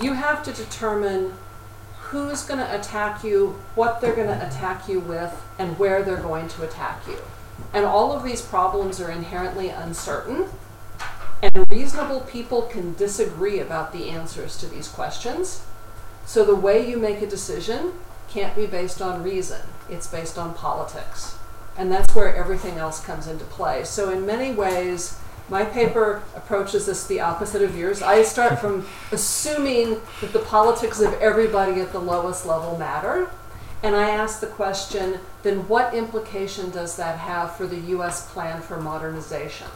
you have to determine who's going to attack you, what they're going to attack you with, and where they're going to attack you. And all of these problems are inherently uncertain, and reasonable people can disagree about the answers to these questions. So the way you make a decision can't be based on reason, it's based on politics. And that's where everything else comes into play. So, in many ways, my paper approaches this the opposite of yours. I start from assuming that the politics of everybody at the lowest level matter. And I ask the question then what implication does that have for the US plan for modernization?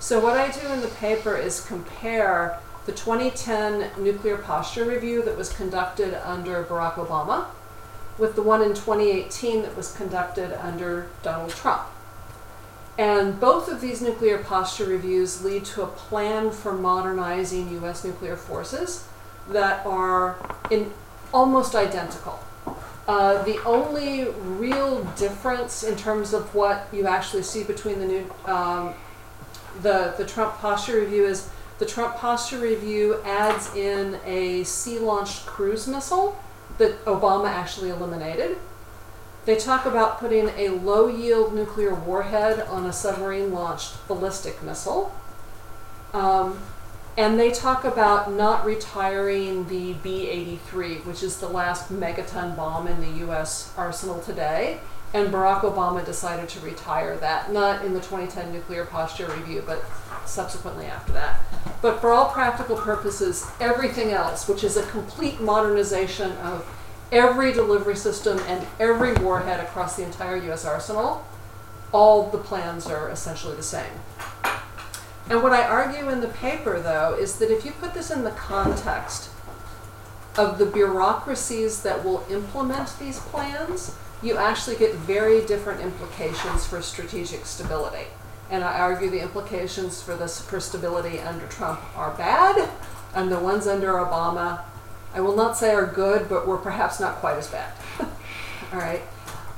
So, what I do in the paper is compare the 2010 nuclear posture review that was conducted under Barack Obama with the one in 2018 that was conducted under Donald Trump. And both of these nuclear posture reviews lead to a plan for modernizing U.S. nuclear forces that are in almost identical. Uh, the only real difference in terms of what you actually see between the new um, the the Trump posture review is the Trump posture review adds in a sea-launched cruise missile that Obama actually eliminated. They talk about putting a low yield nuclear warhead on a submarine launched ballistic missile. Um, and they talk about not retiring the B 83, which is the last megaton bomb in the US arsenal today. And Barack Obama decided to retire that, not in the 2010 nuclear posture review, but subsequently after that. But for all practical purposes, everything else, which is a complete modernization of every delivery system and every warhead across the entire US arsenal, all the plans are essentially the same. And what I argue in the paper, though, is that if you put this in the context of the bureaucracies that will implement these plans, you actually get very different implications for strategic stability. And I argue the implications for this for stability under Trump are bad, and the ones under Obama I will not say are good, but were perhaps not quite as bad. All right.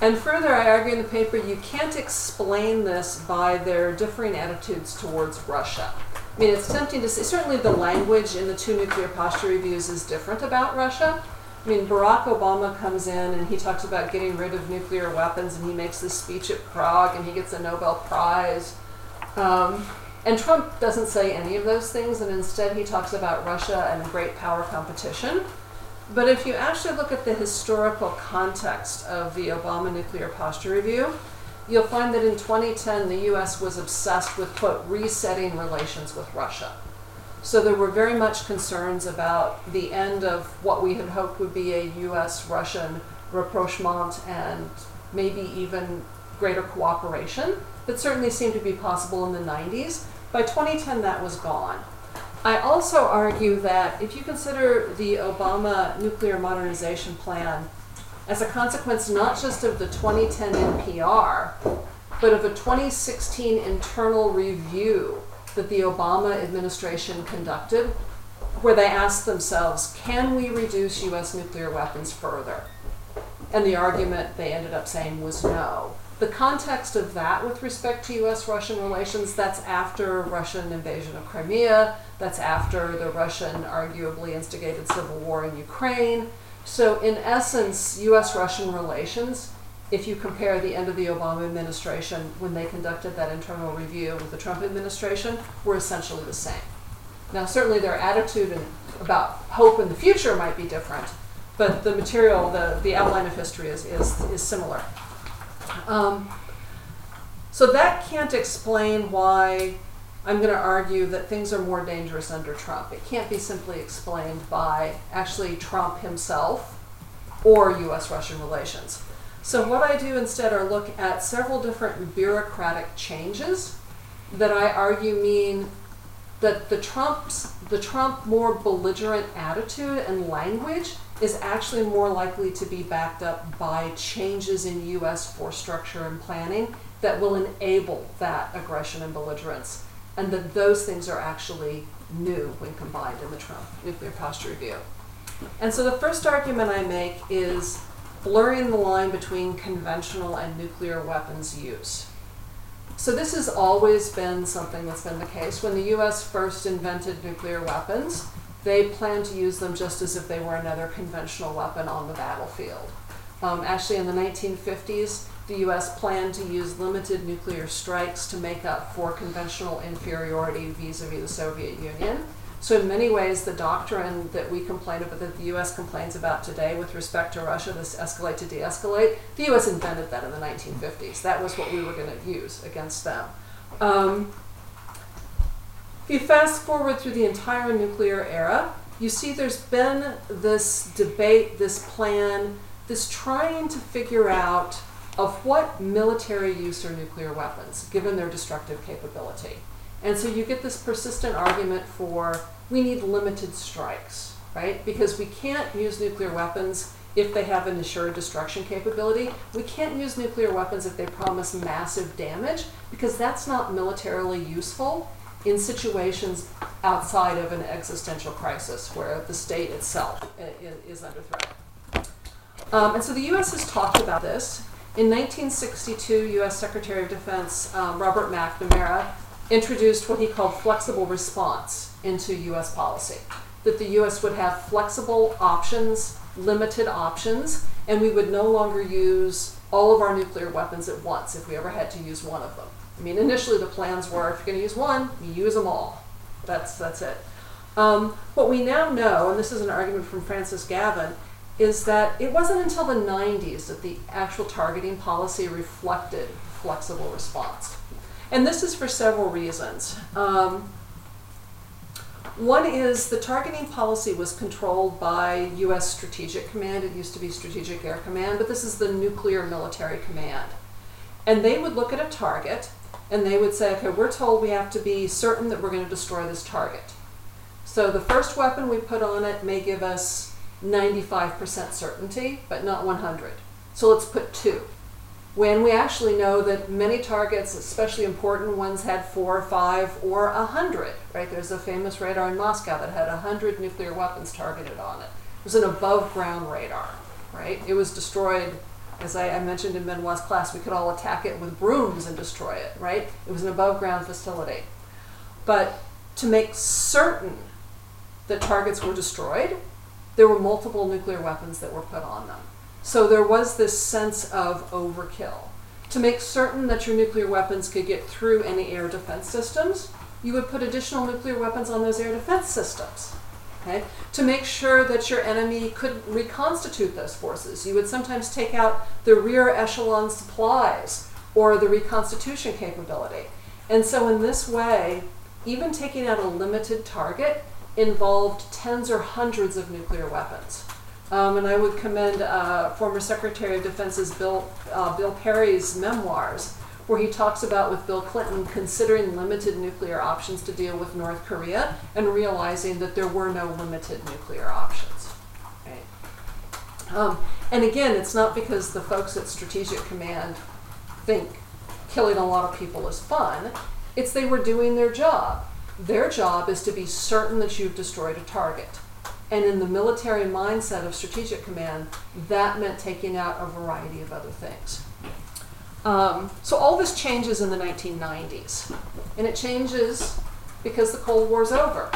And further, I argue in the paper you can't explain this by their differing attitudes towards Russia. I mean, it's tempting to say, certainly the language in the two nuclear posture reviews is different about Russia. I mean, Barack Obama comes in and he talks about getting rid of nuclear weapons and he makes this speech at Prague and he gets a Nobel Prize. Um, and Trump doesn't say any of those things, and instead he talks about Russia and great power competition. But if you actually look at the historical context of the Obama nuclear posture review, you'll find that in 2010 the US was obsessed with, quote, resetting relations with Russia. So there were very much concerns about the end of what we had hoped would be a US Russian rapprochement and maybe even greater cooperation that certainly seemed to be possible in the 90s. By 2010, that was gone. I also argue that if you consider the Obama nuclear modernization plan as a consequence not just of the 2010 NPR, but of a 2016 internal review that the Obama administration conducted, where they asked themselves, can we reduce US nuclear weapons further? And the argument they ended up saying was no. The context of that with respect to US Russian relations, that's after Russian invasion of Crimea, that's after the Russian arguably instigated civil war in Ukraine. So, in essence, US Russian relations, if you compare the end of the Obama administration when they conducted that internal review with the Trump administration, were essentially the same. Now, certainly their attitude about hope in the future might be different, but the material, the, the outline of history is, is, is similar. Um, so that can't explain why I'm going to argue that things are more dangerous under Trump. It can't be simply explained by actually Trump himself or US Russian relations. So, what I do instead are look at several different bureaucratic changes that I argue mean that the Trump's the Trump more belligerent attitude and language is actually more likely to be backed up by changes in U.S. force structure and planning that will enable that aggression and belligerence, and that those things are actually new when combined in the Trump nuclear posture review. And so the first argument I make is blurring the line between conventional and nuclear weapons use. So this has always been something that's been the case. When the US first invented nuclear weapons, they plan to use them just as if they were another conventional weapon on the battlefield. Um, actually, in the 1950s, the US planned to use limited nuclear strikes to make up for conventional inferiority vis a vis the Soviet Union. So, in many ways, the doctrine that we complain about, that the US complains about today with respect to Russia, this escalate to de escalate, the US invented that in the 1950s. That was what we were going to use against them. Um, if you fast forward through the entire nuclear era, you see there's been this debate, this plan, this trying to figure out of what military use are nuclear weapons, given their destructive capability. And so you get this persistent argument for we need limited strikes, right? Because we can't use nuclear weapons if they have an assured destruction capability. We can't use nuclear weapons if they promise massive damage because that's not militarily useful in situations outside of an existential crisis where the state itself is under threat. Um, and so the U.S. has talked about this. In 1962, U.S. Secretary of Defense um, Robert McNamara introduced what he called flexible response into U.S. policy. That the U.S. would have flexible options, limited options, and we would no longer use all of our nuclear weapons at once if we ever had to use one of them. I mean, initially the plans were if you're going to use one, you use them all. That's, that's it. Um, what we now know, and this is an argument from Francis Gavin, is that it wasn't until the 90s that the actual targeting policy reflected flexible response. And this is for several reasons. Um, one is the targeting policy was controlled by U.S. Strategic Command. It used to be Strategic Air Command, but this is the Nuclear Military Command. And they would look at a target and they would say, okay, we're told we have to be certain that we're going to destroy this target. So the first weapon we put on it may give us 95% certainty, but not 100. So let's put two. When we actually know that many targets, especially important ones, had four, five, or a hundred, right? There's a famous radar in Moscow that had a hundred nuclear weapons targeted on it. It was an above ground radar, right? It was destroyed as I, I, mentioned in Benoit's class, we could all attack it with brooms and destroy it, right? It was an above ground facility. But to make certain that targets were destroyed, there were multiple nuclear weapons that were put on them. So there was this sense of overkill. To make certain that your nuclear weapons could get through any air defense systems, you would put additional nuclear weapons on those air defense systems. Okay? To make sure that your enemy could reconstitute those forces, you would sometimes take out the rear echelon supplies or the reconstitution capability. And so, in this way, even taking out a limited target involved tens or hundreds of nuclear weapons. Um, and I would commend uh, former Secretary of Defense's Bill, uh, Bill Perry's memoirs, where he talks about with Bill Clinton considering limited nuclear options to deal with North Korea and realizing that there were no limited nuclear options. Right? Um, and again, it's not because the folks at Strategic Command think killing a lot of people is fun, it's they were doing their job. Their job is to be certain that you've destroyed a target. And in the military mindset of Strategic Command, that meant taking out a variety of other things. Um, so all this changes in the 1990s. And it changes because the Cold War's over.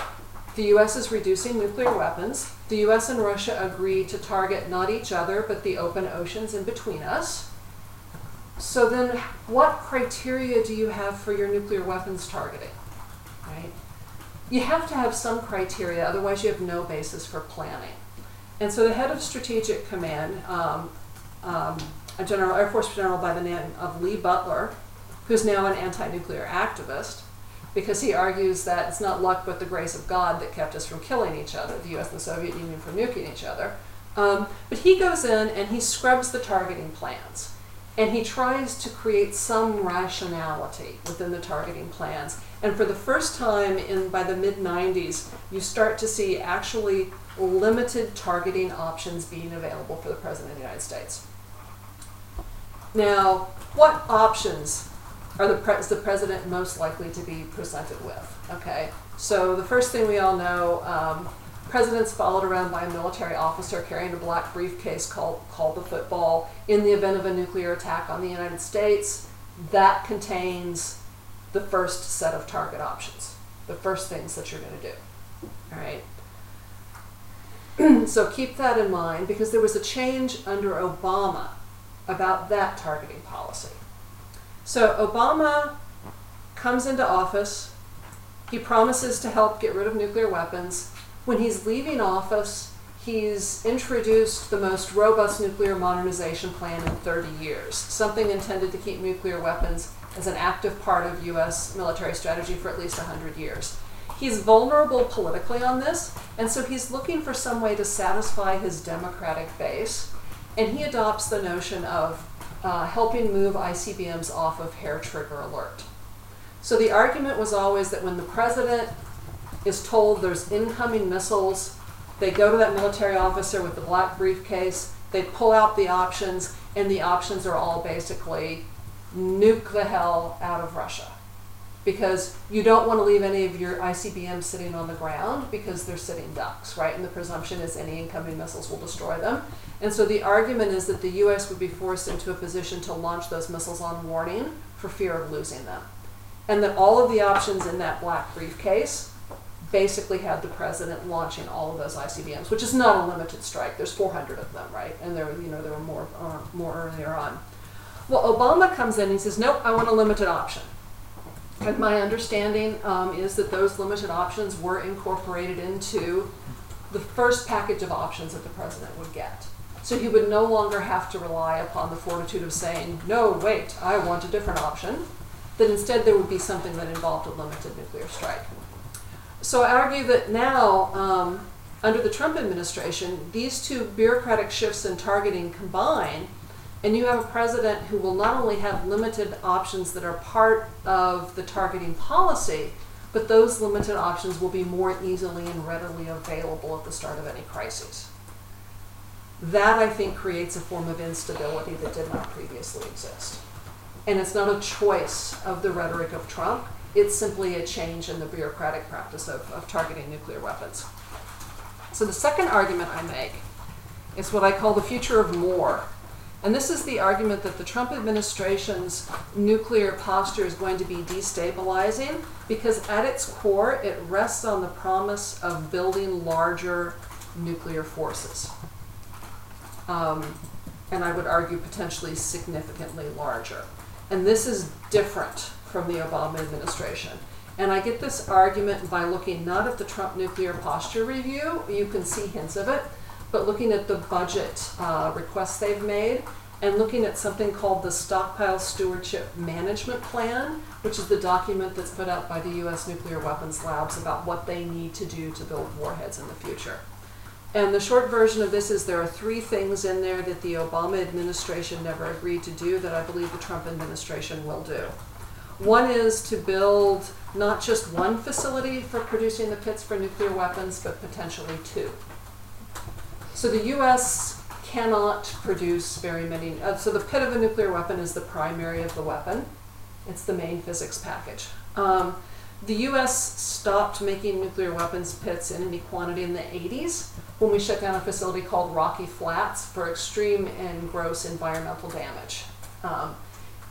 The US is reducing nuclear weapons. The US and Russia agree to target not each other, but the open oceans in between us. So then, what criteria do you have for your nuclear weapons targeting? right? You have to have some criteria, otherwise you have no basis for planning. And so the head of Strategic Command, um, um, a general Air Force general by the name of Lee Butler, who's now an anti-nuclear activist, because he argues that it's not luck but the grace of God that kept us from killing each other, the U.S. and the Soviet Union from nuking each other. Um, but he goes in and he scrubs the targeting plans. And he tries to create some rationality within the targeting plans. And for the first time in by the mid 90s, you start to see actually limited targeting options being available for the President of the United States. Now, what options are the pre- is the President most likely to be presented with? Okay, so the first thing we all know um, president's followed around by a military officer carrying a black briefcase called, called the football in the event of a nuclear attack on the United States. That contains the first set of target options, the first things that you're going to do. All right. so keep that in mind because there was a change under Obama about that targeting policy. So Obama comes into office, he promises to help get rid of nuclear weapons. When he's leaving office, he's introduced the most robust nuclear modernization plan in 30 years, something intended to keep nuclear weapons as an active part of US military strategy for at least 100 years. He's vulnerable politically on this, and so he's looking for some way to satisfy his Democratic base, and he adopts the notion of uh, helping move ICBMs off of hair trigger alert. So the argument was always that when the president is told there's incoming missiles, they go to that military officer with the black briefcase, they pull out the options, and the options are all basically nuke the hell out of Russia. Because you don't want to leave any of your ICBMs sitting on the ground because they're sitting ducks, right? And the presumption is any incoming missiles will destroy them. And so the argument is that the US would be forced into a position to launch those missiles on warning for fear of losing them. And that all of the options in that black briefcase basically had the president launching all of those ICBMs, which is not a limited strike. There's 400 of them, right? And there, you know, there were more, uh, more earlier on. Well, Obama comes in and he says, nope, I want a limited option. And my understanding um, is that those limited options were incorporated into the first package of options that the president would get. So he would no longer have to rely upon the fortitude of saying, no, wait, I want a different option. That instead there would be something that involved a limited nuclear strike. So I argue that now, um, under the Trump administration, these two bureaucratic shifts in targeting combine and you have a president who will not only have limited options that are part of the targeting policy, but those limited options will be more easily and readily available at the start of any crisis. That, I think, creates a form of instability that did not previously exist. And it's not a choice of the rhetoric of Trump, it's simply a change in the bureaucratic practice of, of targeting nuclear weapons. So, the second argument I make is what I call the future of more and this is the argument that the Trump administration's nuclear posture is going to be destabilizing because, at its core, it rests on the promise of building larger nuclear forces. Um, and I would argue potentially significantly larger. And this is different from the Obama administration. And I get this argument by looking not at the Trump nuclear posture review, you can see hints of it, but looking at the budget uh, requests they've made and looking at something called the Stockpile Stewardship Management Plan, which is the document that's put out by the U.S. Nuclear Weapons Labs about what they need to do to build warheads in the future. And the short version of this is there are three things in there that the Obama administration never agreed to do that I believe the Trump administration will do. One is to build not just one facility for producing the pits for nuclear weapons, but potentially two. So the U.S. cannot produce very many. Uh, so the pit of a nuclear weapon is the primary of the weapon. It's the main physics package. Um, the U.S. stopped making nuclear weapons pits in any quantity in the 80s when we shut down a facility called Rocky Flats for extreme and gross environmental damage. Um,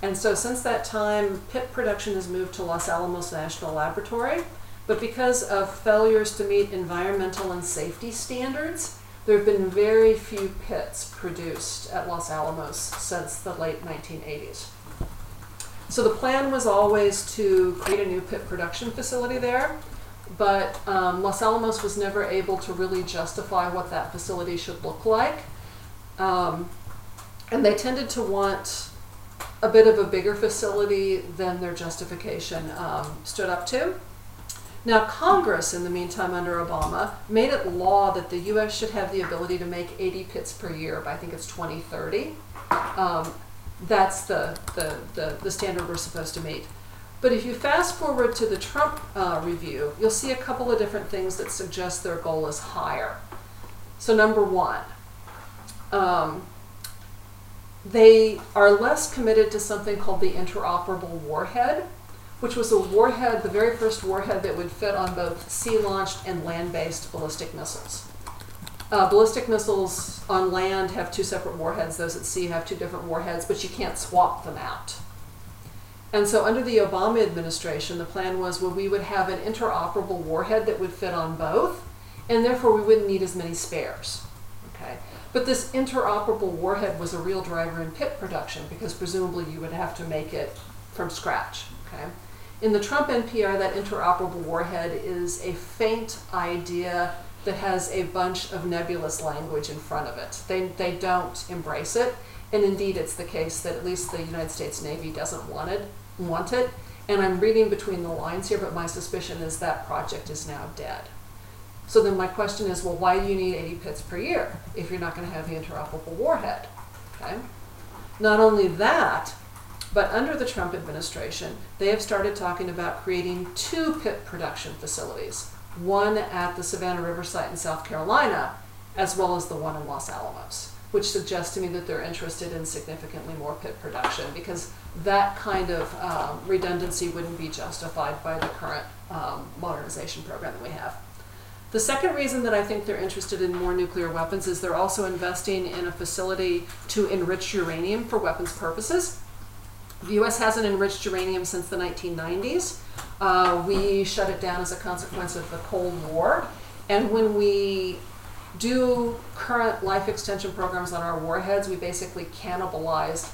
and so since that time, pit production has moved to Los Alamos National Laboratory. But because of failures to meet environmental and safety standards, there have been very few pits produced at Los Alamos since the late 1980s. So the plan was always to create a new pit production facility there, but um, Los Alamos was never able to really justify what that facility should look like. Um, and they tended to want a bit of a bigger facility than their justification um, stood up to. Now, Congress, in the meantime, under Obama, made it law that the U.S. should have the ability to make 80 pits per year by I think it's 2030. Um, that's the, the, the, the, standard we're supposed to meet. But if you fast forward to the Trump uh, review, you'll see a couple of different things that suggest their goal is higher. So, number one, um, they are less committed to something called the interoperable warhead which was a warhead, the very first warhead that would fit on both sea launched and land based ballistic missiles. Uh, ballistic missiles on land have two separate warheads, those at sea have two different warheads, but you can't swap them out. And so, under the Obama administration, the plan was well, we would have an interoperable warhead that would fit on both, and therefore we wouldn't need as many spares. Okay, but this interoperable warhead was a real driver in pit production because presumably you would have to make it from scratch. Okay, in the Trump NPR, that interoperable warhead is a faint idea that has a bunch of nebulous language in front of it. They, they don't embrace it, and indeed it's the case that at least the United States Navy doesn't want it. Want it. And I'm reading between the lines here, but my suspicion is that project is now dead. So then my question is, well, why do you need 80 pits per year if you're not going to have the interoperable warhead? Okay. Not only that, but under the Trump administration, they have started talking about creating two pit production facilities one at the Savannah River site in South Carolina, as well as the one in Los Alamos, which suggests to me that they're interested in significantly more pit production because that kind of um, redundancy wouldn't be justified by the current um, modernization program that we have. The second reason that I think they're interested in more nuclear weapons is they're also investing in a facility to enrich uranium for weapons purposes. The US hasn't enriched uranium since the 1990s. Uh, we shut it down as a consequence of the Cold War. And when we do current life extension programs on our warheads, we basically cannibalize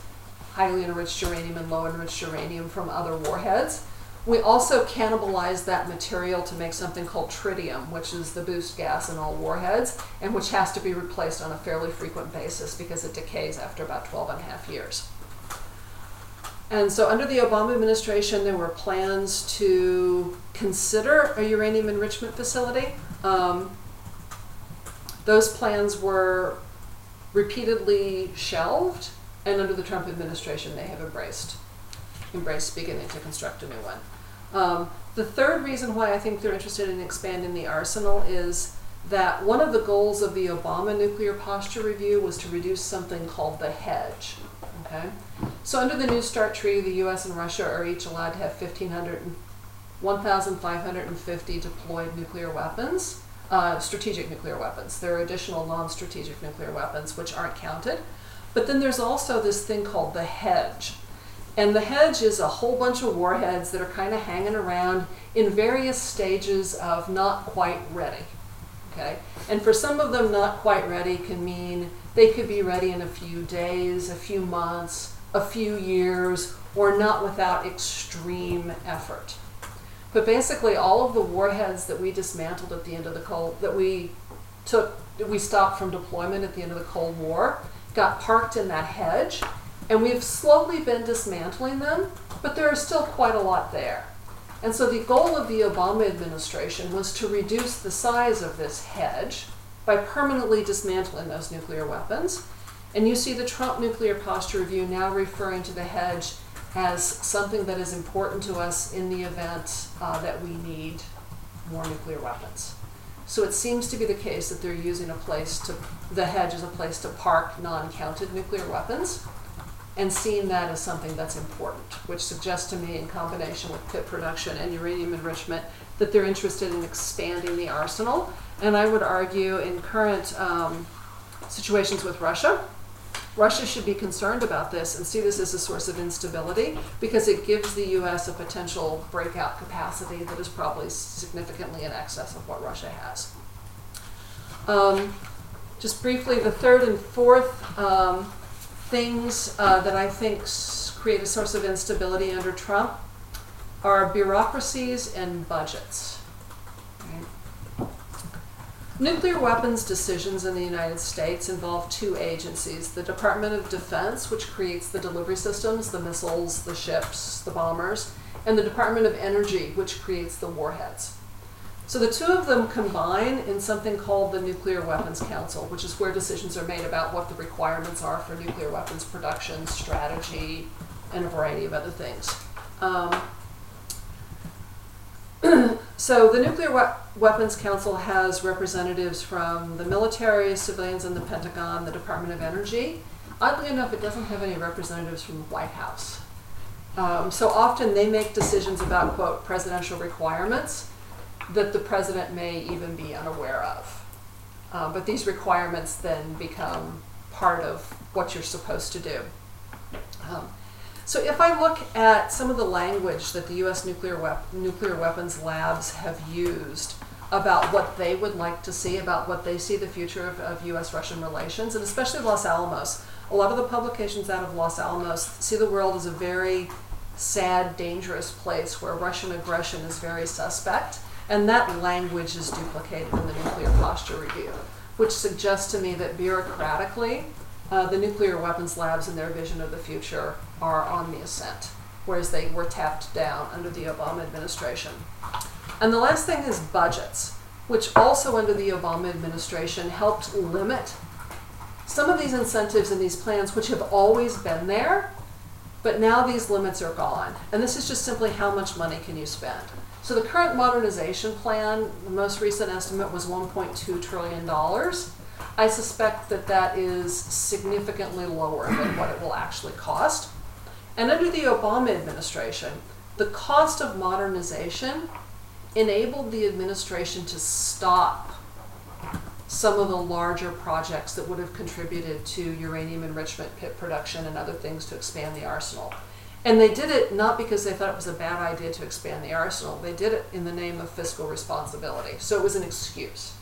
highly enriched uranium and low enriched uranium from other warheads. We also cannibalize that material to make something called tritium, which is the boost gas in all warheads, and which has to be replaced on a fairly frequent basis because it decays after about 12 and a half years. And so, under the Obama administration, there were plans to consider a uranium enrichment facility. Um, those plans were repeatedly shelved, and under the Trump administration, they have embraced embraced beginning to construct a new one. Um, the third reason why I think they're interested in expanding the arsenal is that one of the goals of the Obama nuclear posture review was to reduce something called the hedge. Okay, so under the New START treaty, the U.S. and Russia are each allowed to have 1,500, 1,550 deployed nuclear weapons, uh, strategic nuclear weapons. There are additional non-strategic nuclear weapons which aren't counted. But then there's also this thing called the hedge. And the hedge is a whole bunch of warheads that are kind of hanging around in various stages of not quite ready. Okay? And for some of them, not quite ready can mean they could be ready in a few days, a few months, a few years, or not without extreme effort. But basically, all of the warheads that we dismantled at the end of the Cold, that we took, we stopped from deployment at the end of the Cold War, got parked in that hedge, and we've slowly been dismantling them, but there is still quite a lot there. And so the goal of the Obama administration was to reduce the size of this hedge by permanently dismantling those nuclear weapons. And you see the Trump Nuclear Posture Review now referring to the hedge as something that is important to us in the event uh, that we need more nuclear weapons. So it seems to be the case that they're using a place to, the hedge as a place to park non counted nuclear weapons and seeing that as something that's important, which suggests to me, in combination with pit production and uranium enrichment, that they're interested in expanding the arsenal. And I would argue in current um, situations with Russia, Russia should be concerned about this and see this as a source of instability because it gives the U.S. a potential breakout capacity that is probably significantly in excess of what Russia has. Um, just briefly, the third and fourth um, things uh, that I think create a source of instability under Trump are bureaucracies and budgets. Right? Nuclear weapons decisions in the United States involve two agencies the Department of Defense, which creates the delivery systems, the missiles, the ships, the bombers, and the Department of Energy, which creates the warheads. So the two of them combine in something called the Nuclear Weapons Council, which is where decisions are made about what the requirements are for nuclear weapons production, strategy, and a variety of other things. Um, so the Nuclear we- Weapons Council has representatives from the military, civilians, and the Pentagon, the Department of Energy. Oddly enough, it doesn't have any representatives from the White House. Um, so often they make decisions about, quote, presidential requirements that the president may even be unaware of. Uh, but these requirements then become part of what you're supposed to do. Um, so if I look at some of the language that the U.S. nuclear, wep- nuclear weapons labs have used about what they would like to see, about what they see the future of, of U.S. Russian relations, and especially Los Alamos. A lot of the publications out of Los Alamos see the world as a very sad, dangerous place where Russian aggression is very suspect, and that language is duplicated in the Nuclear Posture Review, which suggests to me that bureaucratically, uh, the nuclear weapons labs and their vision of the future are on the ascent, whereas they were tapped down under the Obama administration. And the last thing is budgets, which also under the Obama administration helped limit some of these incentives and these plans, which have always been there, but now these limits are gone. And this is just simply how much money can you spend. So the current modernization plan, the most recent estimate was $1.2 trillion. I suspect that that is significantly lower than what it will actually cost. And under the Obama administration, the cost of modernization enabled the administration to stop some of the larger projects that would have contributed to uranium enrichment, pit production, and other things to expand the arsenal. And they did it not because they thought it was a bad idea to expand the arsenal, they did it in the name of fiscal responsibility. So it was an excuse.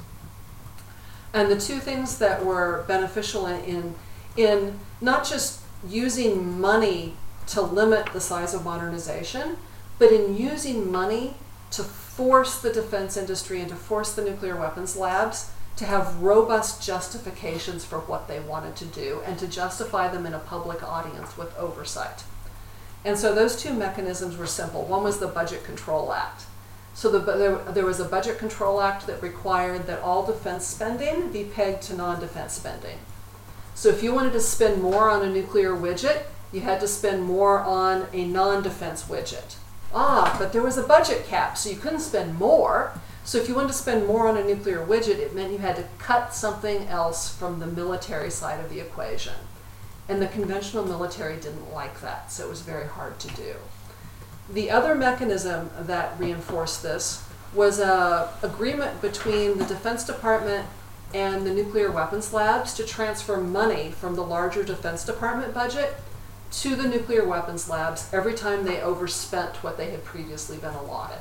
And the two things that were beneficial in, in, in not just using money to limit the size of modernization, but in using money to force the defense industry and to force the nuclear weapons labs to have robust justifications for what they wanted to do and to justify them in a public audience with oversight. And so those two mechanisms were simple. One was the Budget Control Act. So the, there, there was a Budget Control Act that required that all defense spending be pegged to non defense spending. So if you wanted to spend more on a nuclear widget, you had to spend more on a non defense widget. Ah, but there was a budget cap, so you couldn't spend more. So if you wanted to spend more on a nuclear widget, it meant you had to cut something else from the military side of the equation. And the conventional military didn't like that, so it was very hard to do. The other mechanism that reinforced this was a agreement between the Defense Department and the nuclear weapons labs to transfer money from the larger Defense Department budget to the nuclear weapons labs every time they overspent what they had previously been allotted.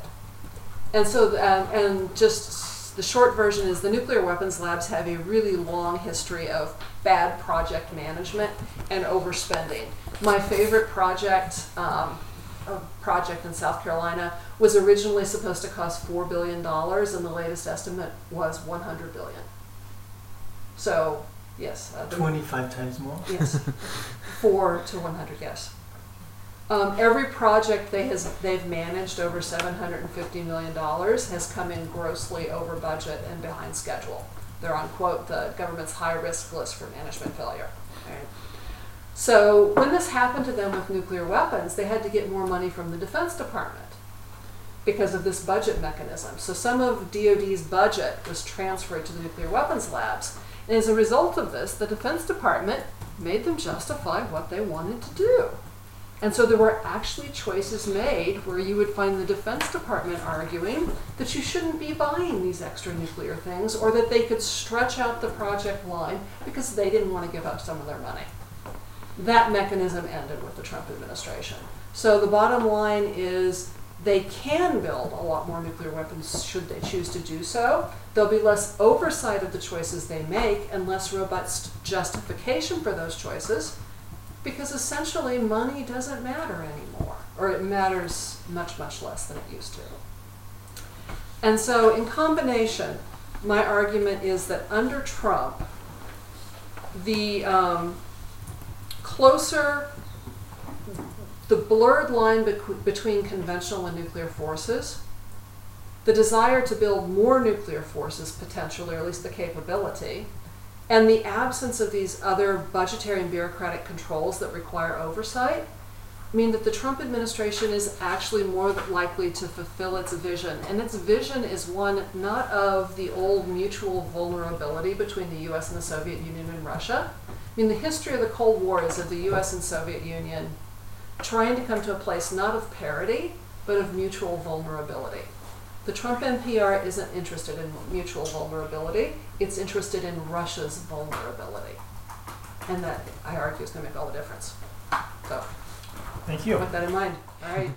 And so, um, and just the short version is the nuclear weapons labs have a really long history of bad project management and overspending. My favorite project, um, a project in South Carolina, was originally supposed to cost four billion dollars, and the latest estimate was 100 billion. So, yes, uh, the- 25 times more? Yes, four to one hundred, yes. Um, every project they has, they've managed over seven hundred and fifty million dollars has come in grossly over budget and behind schedule. They're on quote, the government's high-risk list for management failure. Right. So when this happened to them with nuclear weapons, they had to get more money from the Defense Department because of this budget mechanism. So some of DoD's budget was transferred to the nuclear weapons labs. And as a result of this, the Defense Department made them justify what they wanted to do. And so there were actually choices made where you would find the Defense Department arguing that you shouldn't be buying these extra nuclear things or that they could stretch out the project line because they didn't want to give up some of their money. That mechanism ended with the Trump administration. So the bottom line is they can build a lot more nuclear weapons should they choose to do so. There'll be less oversight of the choices they make and less robust justification for those choices because essentially money doesn't matter anymore, or it matters much, much less than it used to. And so, in combination, my argument is that under Trump, the um, closer, the blurred line between conventional and nuclear forces, the desire to build more nuclear forces potentially, or at least the capability, and the absence of these other budgetary and bureaucratic controls that require oversight mean that the Trump administration is actually more likely to fulfill its vision. And its vision is one not of the old mutual vulnerability between the US and the Soviet Union and Russia. I mean, the history of the Cold War is of the US and Soviet Union trying to come to a place not of parity, but of mutual vulnerability. The Trump NPR isn't interested in mutual vulnerability, it's interested in Russia's vulnerability. And that, I argue, is going to make all the difference. So, Thank you. with that in mind, all right.